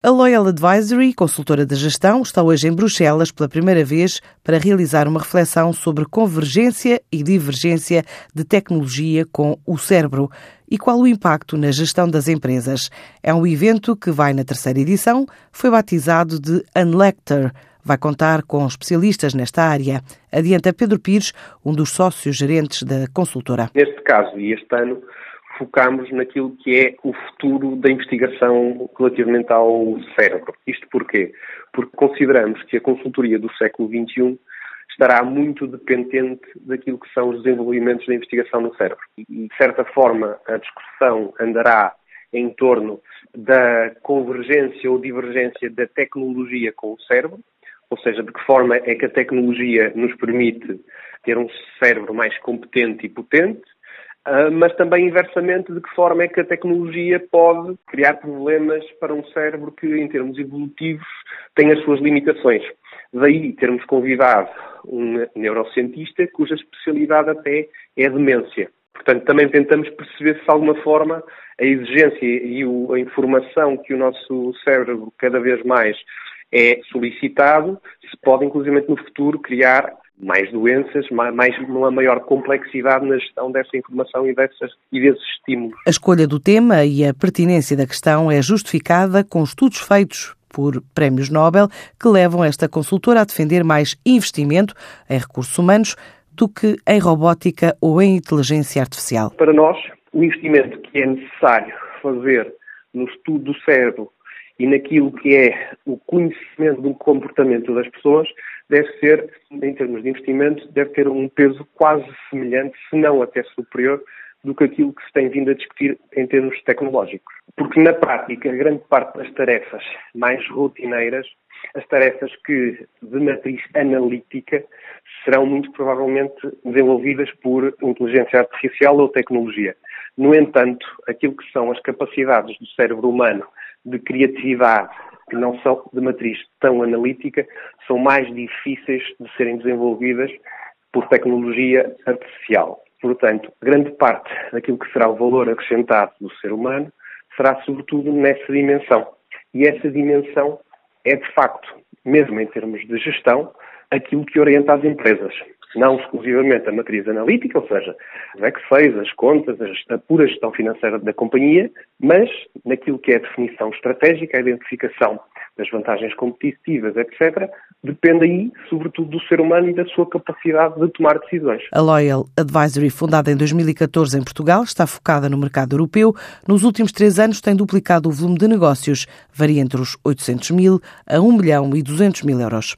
A Loyal Advisory, consultora de gestão, está hoje em Bruxelas pela primeira vez para realizar uma reflexão sobre convergência e divergência de tecnologia com o cérebro e qual o impacto na gestão das empresas. É um evento que vai na terceira edição, foi batizado de Unlector. Vai contar com especialistas nesta área. Adianta Pedro Pires, um dos sócios gerentes da consultora. Neste caso e este ano, focamos naquilo que é o futuro da investigação relativamente ao cérebro. Isto porquê? Porque consideramos que a consultoria do século XXI estará muito dependente daquilo que são os desenvolvimentos da investigação no cérebro. E, de certa forma, a discussão andará em torno da convergência ou divergência da tecnologia com o cérebro, ou seja, de que forma é que a tecnologia nos permite ter um cérebro mais competente e potente, mas também inversamente de que forma é que a tecnologia pode criar problemas para um cérebro que, em termos evolutivos, tem as suas limitações. Daí termos convidado um neurocientista cuja especialidade até é a demência. Portanto, também tentamos perceber se de alguma forma a exigência e a informação que o nosso cérebro cada vez mais é solicitado, se pode, inclusive, no futuro, criar mais doenças, mais, uma maior complexidade na gestão dessa informação e, dessas, e desses estímulos. A escolha do tema e a pertinência da questão é justificada com estudos feitos por prémios Nobel que levam esta consultora a defender mais investimento em recursos humanos do que em robótica ou em inteligência artificial. Para nós, o investimento que é necessário fazer no estudo do cérebro e naquilo que é o conhecimento do comportamento das pessoas deve ser, em termos de investimento, deve ter um peso quase semelhante, se não até superior, do que aquilo que se tem vindo a discutir em termos tecnológicos. Porque, na prática, grande parte das tarefas mais rotineiras, as tarefas que, de matriz analítica, serão muito provavelmente desenvolvidas por inteligência artificial ou tecnologia. No entanto, aquilo que são as capacidades do cérebro humano de criatividade, que não são de matriz tão analítica, são mais difíceis de serem desenvolvidas por tecnologia artificial. Portanto, grande parte daquilo que será o valor acrescentado do ser humano será sobretudo nessa dimensão. E essa dimensão é, de facto, mesmo em termos de gestão, aquilo que orienta as empresas não exclusivamente a matriz analítica, ou seja, os Excel, as contas, a pura gestão financeira da companhia, mas naquilo que é a definição estratégica, a identificação das vantagens competitivas, etc., depende aí, sobretudo, do ser humano e da sua capacidade de tomar decisões. A Loyal Advisory, fundada em 2014 em Portugal, está focada no mercado europeu. Nos últimos três anos tem duplicado o volume de negócios, varia entre os 800 mil a 1 milhão e 200 mil euros.